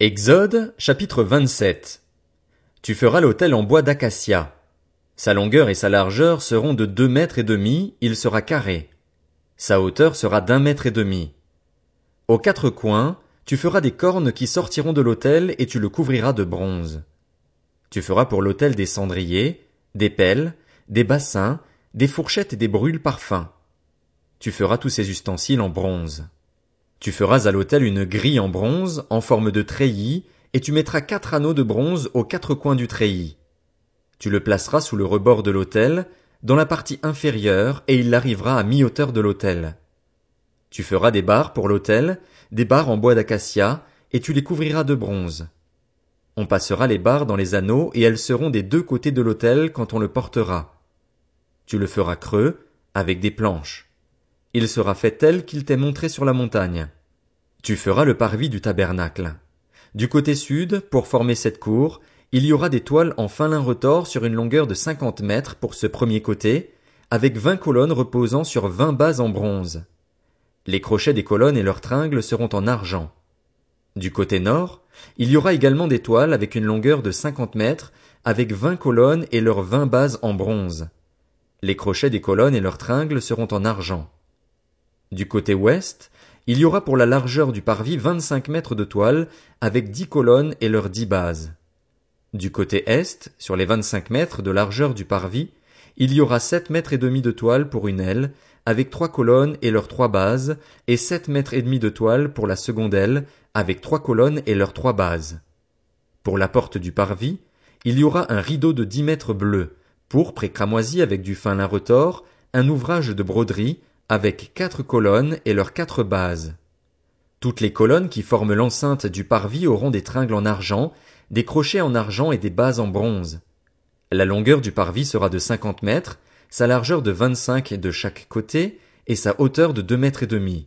Exode, chapitre 27. Tu feras l'autel en bois d'acacia. Sa longueur et sa largeur seront de deux mètres et demi, il sera carré. Sa hauteur sera d'un mètre et demi. Aux quatre coins, tu feras des cornes qui sortiront de l'autel et tu le couvriras de bronze. Tu feras pour l'autel des cendriers, des pelles, des bassins, des fourchettes et des brûles parfums. Tu feras tous ces ustensiles en bronze. Tu feras à l'autel une grille en bronze, en forme de treillis, et tu mettras quatre anneaux de bronze aux quatre coins du treillis. Tu le placeras sous le rebord de l'autel, dans la partie inférieure, et il arrivera à mi-hauteur de l'autel. Tu feras des barres pour l'autel, des barres en bois d'acacia, et tu les couvriras de bronze. On passera les barres dans les anneaux, et elles seront des deux côtés de l'autel quand on le portera. Tu le feras creux, avec des planches. Il sera fait tel qu'il t'est montré sur la montagne. Tu feras le parvis du tabernacle. Du côté sud, pour former cette cour, il y aura des toiles en fin lin retors sur une longueur de cinquante mètres pour ce premier côté, avec vingt colonnes reposant sur vingt bases en bronze. Les crochets des colonnes et leurs tringles seront en argent. Du côté nord, il y aura également des toiles avec une longueur de cinquante mètres, avec vingt colonnes et leurs vingt bases en bronze. Les crochets des colonnes et leurs tringles seront en argent. Du côté ouest, il y aura pour la largeur du parvis vingt-cinq mètres de toile, avec dix colonnes et leurs dix bases. Du côté est, sur les vingt-cinq mètres de largeur du parvis, il y aura sept mètres et demi de toile pour une aile, avec trois colonnes et leurs trois bases, et sept mètres et demi de toile pour la seconde aile, avec trois colonnes et leurs trois bases. Pour la porte du parvis, il y aura un rideau de dix mètres bleu, pourpre et cramoisi avec du fin lin retors, un ouvrage de broderie, avec quatre colonnes et leurs quatre bases. Toutes les colonnes qui forment l'enceinte du parvis auront des tringles en argent, des crochets en argent et des bases en bronze. La longueur du parvis sera de cinquante mètres, sa largeur de vingt-cinq de chaque côté, et sa hauteur de deux mètres et demi.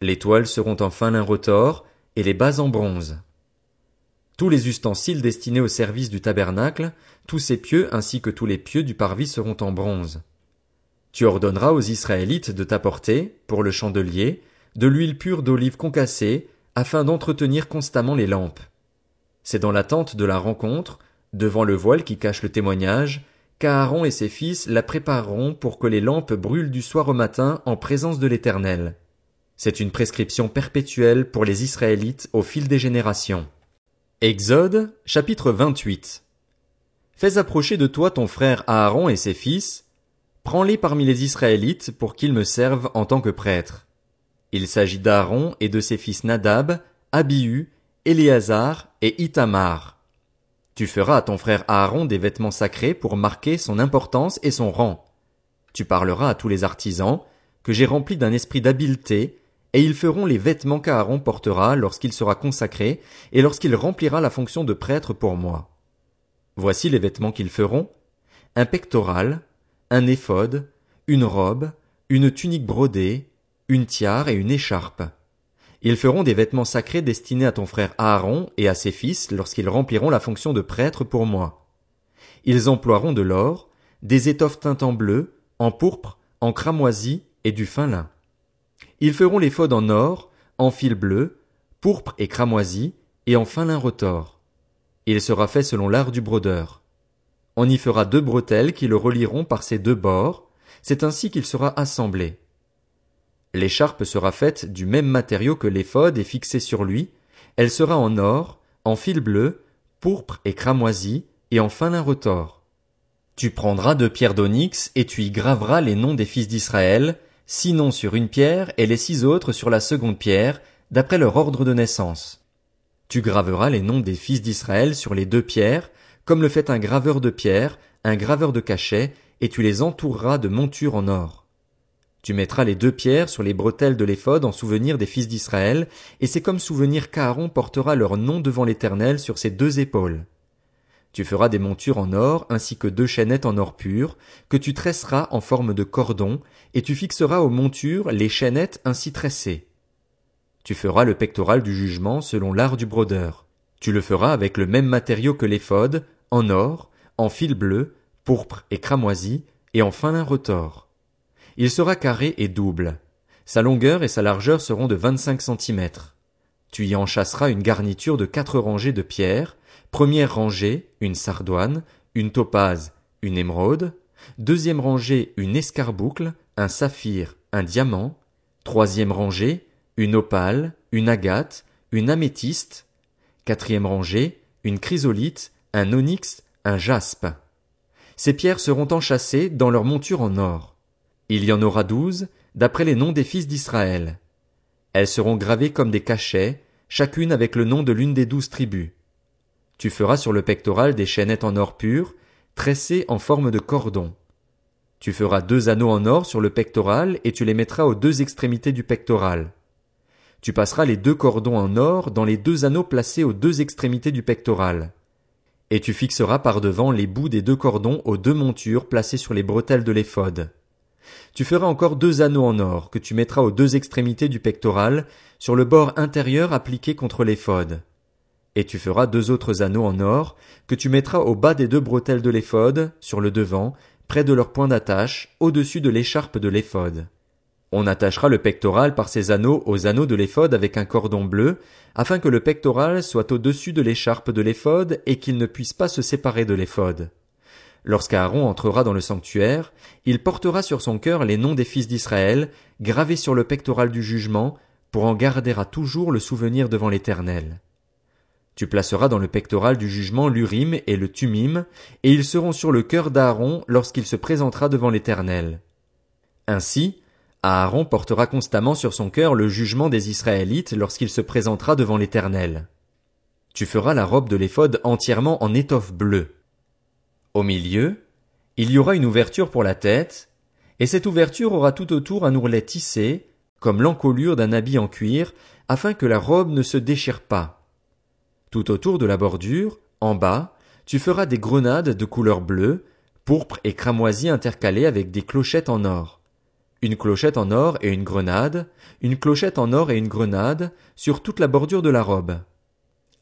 Les toiles seront en fin retors, et les bases en bronze. Tous les ustensiles destinés au service du tabernacle, tous ses pieux ainsi que tous les pieux du parvis seront en bronze. Tu ordonneras aux Israélites de t'apporter, pour le chandelier, de l'huile pure d'olive concassée, afin d'entretenir constamment les lampes. C'est dans la tente de la rencontre, devant le voile qui cache le témoignage, qu'Aaron et ses fils la prépareront pour que les lampes brûlent du soir au matin en présence de l'Éternel. C'est une prescription perpétuelle pour les Israélites au fil des générations. Exode, chapitre 28. Fais approcher de toi ton frère Aaron et ses fils, Prends-les parmi les Israélites pour qu'ils me servent en tant que prêtres. Il s'agit d'Aaron et de ses fils Nadab, Abihu, Éléazar et Itamar. Tu feras à ton frère Aaron des vêtements sacrés pour marquer son importance et son rang. Tu parleras à tous les artisans, que j'ai remplis d'un esprit d'habileté, et ils feront les vêtements qu'Aaron portera lorsqu'il sera consacré et lorsqu'il remplira la fonction de prêtre pour moi. Voici les vêtements qu'ils feront. Un pectoral, un éphod, une robe, une tunique brodée, une tiare et une écharpe. Ils feront des vêtements sacrés destinés à ton frère Aaron et à ses fils lorsqu'ils rempliront la fonction de prêtre pour moi. Ils emploieront de l'or, des étoffes teintes en bleu, en pourpre, en cramoisi et du fin lin. Ils feront l'éphod en or, en fil bleu, pourpre et cramoisi, et en fin lin retors. Il sera fait selon l'art du brodeur. On y fera deux bretelles qui le relieront par ses deux bords, c'est ainsi qu'il sera assemblé. L'écharpe sera faite du même matériau que l'éphod et fixée sur lui, elle sera en or, en fil bleu, pourpre et cramoisi, et en fin lin retors. Tu prendras deux pierres d'onyx et tu y graveras les noms des fils d'Israël, six noms sur une pierre et les six autres sur la seconde pierre, d'après leur ordre de naissance. Tu graveras les noms des fils d'Israël sur les deux pierres, comme le fait un graveur de pierre, un graveur de cachet, et tu les entoureras de montures en or. Tu mettras les deux pierres sur les bretelles de l'éphod en souvenir des fils d'Israël, et c'est comme souvenir qu'Aaron portera leur nom devant l'Éternel sur ses deux épaules. Tu feras des montures en or ainsi que deux chaînettes en or pur, que tu tresseras en forme de cordon, et tu fixeras aux montures les chaînettes ainsi tressées. Tu feras le pectoral du jugement selon l'art du brodeur. Tu le feras avec le même matériau que l'éphod, en or, en fil bleu, pourpre et cramoisi, et en fin lin retors. Il sera carré et double. Sa longueur et sa largeur seront de vingt-cinq centimètres. Tu y enchasseras une garniture de quatre rangées de pierres, première rangée, une sardoine, une topaze, une émeraude, deuxième rangée, une escarboucle, un saphir, un diamant, troisième rangée, une opale, une agate, une améthyste, quatrième rangée, une chrysolite, un onyx, un jaspe. Ces pierres seront enchâssées dans leur monture en or. Il y en aura douze, d'après les noms des fils d'Israël. Elles seront gravées comme des cachets, chacune avec le nom de l'une des douze tribus. Tu feras sur le pectoral des chaînettes en or pur, tressées en forme de cordon. Tu feras deux anneaux en or sur le pectoral et tu les mettras aux deux extrémités du pectoral. Tu passeras les deux cordons en or dans les deux anneaux placés aux deux extrémités du pectoral. Et tu fixeras par devant les bouts des deux cordons aux deux montures placées sur les bretelles de l'éphod. Tu feras encore deux anneaux en or que tu mettras aux deux extrémités du pectoral, sur le bord intérieur appliqué contre l'éphod. Et tu feras deux autres anneaux en or que tu mettras au bas des deux bretelles de l'éphod, sur le devant, près de leur point d'attache, au-dessus de l'écharpe de l'éphod. On attachera le pectoral par ces anneaux aux anneaux de l'éphod avec un cordon bleu, afin que le pectoral soit au-dessus de l'écharpe de l'éphod et qu'il ne puisse pas se séparer de l'éphod. Lorsqu'Aaron entrera dans le sanctuaire, il portera sur son cœur les noms des fils d'Israël, gravés sur le pectoral du jugement, pour en garder à toujours le souvenir devant l'Éternel. Tu placeras dans le pectoral du jugement l'Urim et le Tumim, et ils seront sur le cœur d'Aaron lorsqu'il se présentera devant l'Éternel. Ainsi, Aaron portera constamment sur son cœur le jugement des Israélites lorsqu'il se présentera devant l'Éternel. Tu feras la robe de l'éphod entièrement en étoffe bleue. Au milieu, il y aura une ouverture pour la tête, et cette ouverture aura tout autour un ourlet tissé, comme l'encolure d'un habit en cuir, afin que la robe ne se déchire pas. Tout autour de la bordure, en bas, tu feras des grenades de couleur bleue, pourpre et cramoisie intercalées avec des clochettes en or. Une clochette en or et une grenade, une clochette en or et une grenade, sur toute la bordure de la robe.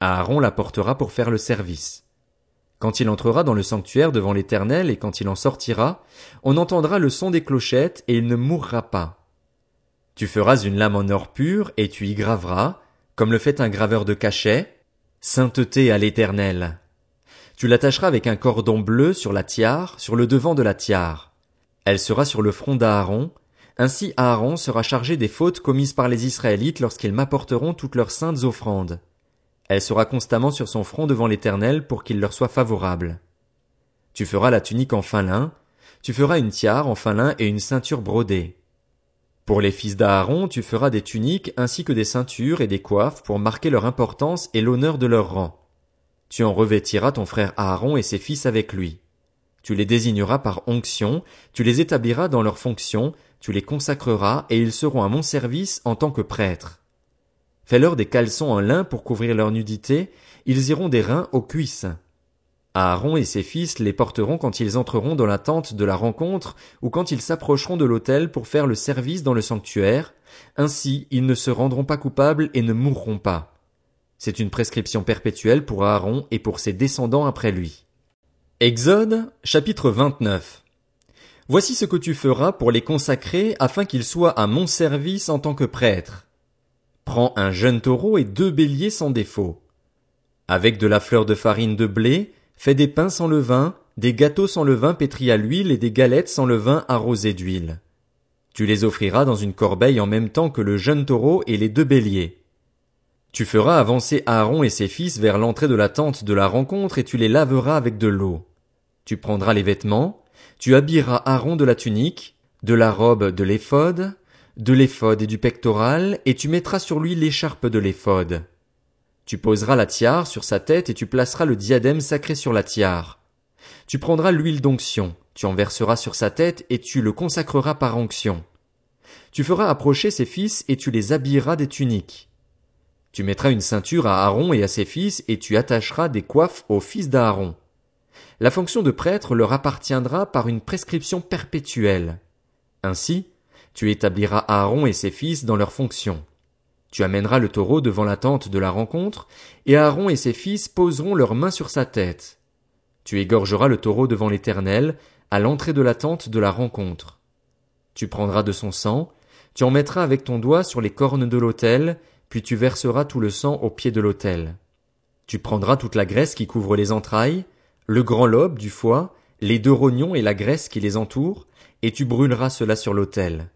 Aaron la portera pour faire le service. Quand il entrera dans le sanctuaire devant l'Éternel et quand il en sortira, on entendra le son des clochettes et il ne mourra pas. Tu feras une lame en or pur et tu y graveras, comme le fait un graveur de cachet, sainteté à l'Éternel. Tu l'attacheras avec un cordon bleu sur la tiare, sur le devant de la tiare. Elle sera sur le front d'Aaron, ainsi Aaron sera chargé des fautes commises par les Israélites lorsqu'ils m'apporteront toutes leurs saintes offrandes. Elle sera constamment sur son front devant l'Éternel pour qu'il leur soit favorable. Tu feras la tunique en fin lin, tu feras une tiare en fin lin et une ceinture brodée. Pour les fils d'Aaron, tu feras des tuniques ainsi que des ceintures et des coiffes pour marquer leur importance et l'honneur de leur rang. Tu en revêtiras ton frère Aaron et ses fils avec lui. Tu les désigneras par onction, tu les établiras dans leurs fonctions, tu les consacreras et ils seront à mon service en tant que prêtres. Fais-leur des caleçons en lin pour couvrir leur nudité, ils iront des reins aux cuisses. Aaron et ses fils les porteront quand ils entreront dans la tente de la rencontre ou quand ils s'approcheront de l'autel pour faire le service dans le sanctuaire, ainsi ils ne se rendront pas coupables et ne mourront pas. C'est une prescription perpétuelle pour Aaron et pour ses descendants après lui. Exode, chapitre 29. Voici ce que tu feras pour les consacrer afin qu'ils soient à mon service en tant que prêtres. Prends un jeune taureau et deux béliers sans défaut. Avec de la fleur de farine de blé, fais des pains sans levain, des gâteaux sans levain pétris à l'huile et des galettes sans levain arrosées d'huile. Tu les offriras dans une corbeille en même temps que le jeune taureau et les deux béliers. Tu feras avancer Aaron et ses fils vers l'entrée de la tente de la rencontre et tu les laveras avec de l'eau. Tu prendras les vêtements, tu habilleras Aaron de la tunique, de la robe de l'éphod, de l'éphod et du pectoral, et tu mettras sur lui l'écharpe de l'éphod. Tu poseras la tiare sur sa tête et tu placeras le diadème sacré sur la tiare. Tu prendras l'huile d'onction, tu en verseras sur sa tête et tu le consacreras par onction. Tu feras approcher ses fils et tu les habilleras des tuniques. Tu mettras une ceinture à Aaron et à ses fils et tu attacheras des coiffes aux fils d'Aaron. La fonction de prêtre leur appartiendra par une prescription perpétuelle. Ainsi, tu établiras Aaron et ses fils dans leurs fonctions. Tu amèneras le taureau devant la tente de la rencontre, et Aaron et ses fils poseront leurs mains sur sa tête. Tu égorgeras le taureau devant l'Éternel, à l'entrée de la tente de la rencontre. Tu prendras de son sang, tu en mettras avec ton doigt sur les cornes de l'autel, puis tu verseras tout le sang au pied de l'autel. Tu prendras toute la graisse qui couvre les entrailles, le grand lobe du foie, les deux rognons et la graisse qui les entoure, et tu brûleras cela sur l'autel.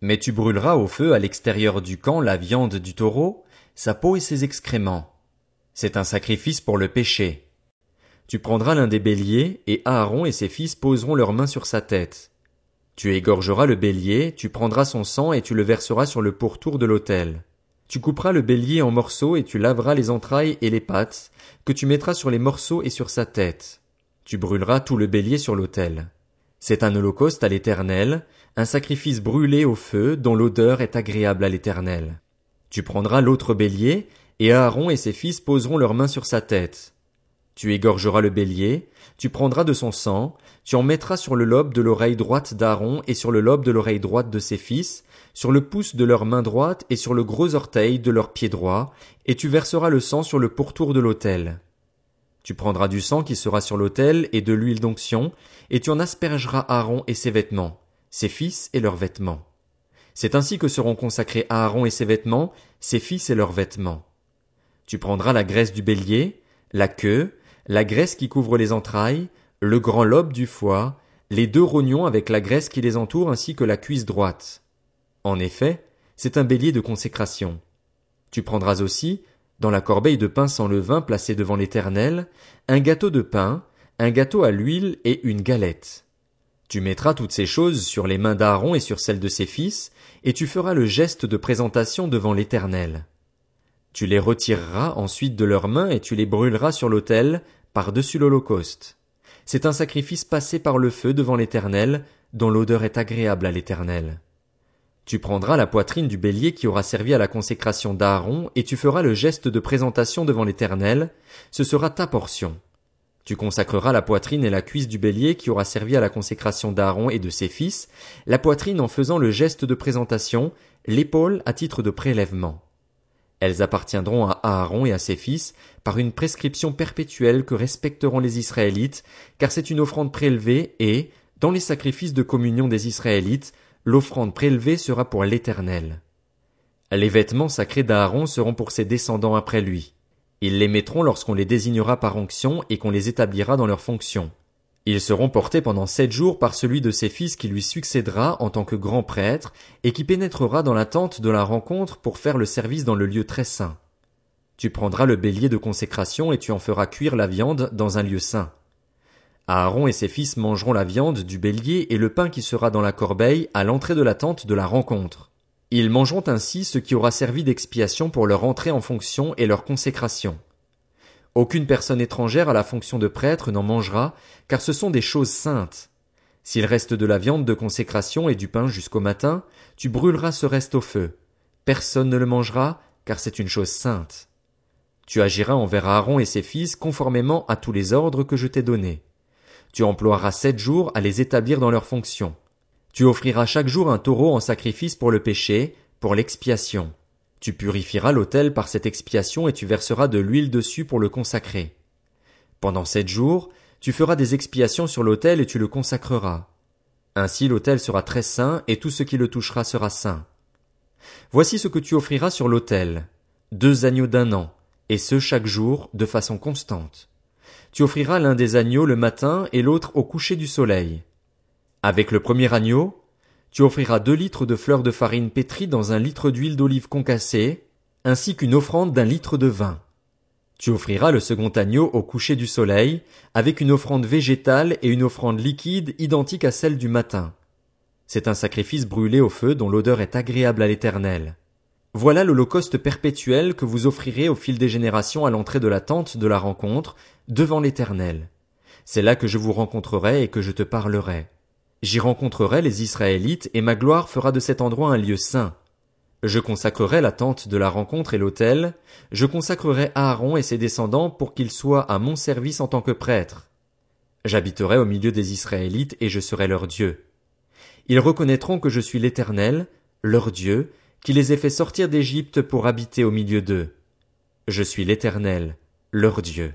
Mais tu brûleras au feu à l'extérieur du camp la viande du taureau, sa peau et ses excréments. C'est un sacrifice pour le péché. Tu prendras l'un des béliers, et Aaron et ses fils poseront leurs mains sur sa tête. Tu égorgeras le bélier, tu prendras son sang et tu le verseras sur le pourtour de l'autel. Tu couperas le bélier en morceaux et tu laveras les entrailles et les pattes, que tu mettras sur les morceaux et sur sa tête. Tu brûleras tout le bélier sur l'autel. C'est un holocauste à l'éternel, un sacrifice brûlé au feu dont l'odeur est agréable à l'éternel. Tu prendras l'autre bélier, et Aaron et ses fils poseront leurs mains sur sa tête. Tu égorgeras le bélier, tu prendras de son sang, tu en mettras sur le lobe de l'oreille droite d'Aaron et sur le lobe de l'oreille droite de ses fils, sur le pouce de leur main droite et sur le gros orteil de leur pied droit, et tu verseras le sang sur le pourtour de l'autel. Tu prendras du sang qui sera sur l'autel et de l'huile d'onction, et tu en aspergeras Aaron et ses vêtements, ses fils et leurs vêtements. C'est ainsi que seront consacrés Aaron et ses vêtements, ses fils et leurs vêtements. Tu prendras la graisse du bélier, la queue, la graisse qui couvre les entrailles, le grand lobe du foie, les deux rognons avec la graisse qui les entoure ainsi que la cuisse droite. En effet, c'est un bélier de consécration. Tu prendras aussi, dans la corbeille de pain sans levain placée devant l'Éternel, un gâteau de pain, un gâteau à l'huile et une galette. Tu mettras toutes ces choses sur les mains d'Aaron et sur celles de ses fils, et tu feras le geste de présentation devant l'Éternel. Tu les retireras ensuite de leurs mains et tu les brûleras sur l'autel, par-dessus l'Holocauste. C'est un sacrifice passé par le feu devant l'Éternel, dont l'odeur est agréable à l'Éternel. Tu prendras la poitrine du bélier qui aura servi à la consécration d'Aaron, et tu feras le geste de présentation devant l'Éternel, ce sera ta portion. Tu consacreras la poitrine et la cuisse du bélier qui aura servi à la consécration d'Aaron et de ses fils, la poitrine en faisant le geste de présentation, l'épaule à titre de prélèvement. Elles appartiendront à Aaron et à ses fils par une prescription perpétuelle que respecteront les Israélites, car c'est une offrande prélevée et, dans les sacrifices de communion des Israélites, l'offrande prélevée sera pour l'Éternel. Les vêtements sacrés d'Aaron seront pour ses descendants après lui. Ils les mettront lorsqu'on les désignera par onction et qu'on les établira dans leurs fonctions. Ils seront portés pendant sept jours par celui de ses fils qui lui succédera en tant que grand prêtre, et qui pénétrera dans la tente de la rencontre pour faire le service dans le lieu très saint. Tu prendras le bélier de consécration et tu en feras cuire la viande dans un lieu saint. Aaron et ses fils mangeront la viande du bélier et le pain qui sera dans la corbeille à l'entrée de la tente de la rencontre. Ils mangeront ainsi ce qui aura servi d'expiation pour leur entrée en fonction et leur consécration. Aucune personne étrangère à la fonction de prêtre n'en mangera, car ce sont des choses saintes. S'il reste de la viande de consécration et du pain jusqu'au matin, tu brûleras ce reste au feu. Personne ne le mangera, car c'est une chose sainte. Tu agiras envers Aaron et ses fils conformément à tous les ordres que je t'ai donnés. Tu emploieras sept jours à les établir dans leurs fonctions. Tu offriras chaque jour un taureau en sacrifice pour le péché, pour l'expiation. Tu purifieras l'autel par cette expiation et tu verseras de l'huile dessus pour le consacrer. Pendant sept jours, tu feras des expiations sur l'autel et tu le consacreras. Ainsi l'autel sera très saint et tout ce qui le touchera sera saint. Voici ce que tu offriras sur l'autel. Deux agneaux d'un an, et ce chaque jour, de façon constante. Tu offriras l'un des agneaux le matin et l'autre au coucher du soleil. Avec le premier agneau, tu offriras deux litres de fleurs de farine pétrie dans un litre d'huile d'olive concassée, ainsi qu'une offrande d'un litre de vin. Tu offriras le second agneau au coucher du soleil, avec une offrande végétale et une offrande liquide identique à celle du matin. C'est un sacrifice brûlé au feu dont l'odeur est agréable à l'éternel. Voilà l'holocauste perpétuel que vous offrirez au fil des générations à l'entrée de la tente de la rencontre, devant l'éternel. C'est là que je vous rencontrerai et que je te parlerai. J'y rencontrerai les Israélites, et ma gloire fera de cet endroit un lieu saint. Je consacrerai la tente de la rencontre et l'autel, je consacrerai Aaron et ses descendants pour qu'ils soient à mon service en tant que prêtres. J'habiterai au milieu des Israélites et je serai leur Dieu. Ils reconnaîtront que je suis l'Éternel, leur Dieu, qui les ai fait sortir d'Égypte pour habiter au milieu d'eux. Je suis l'Éternel, leur Dieu.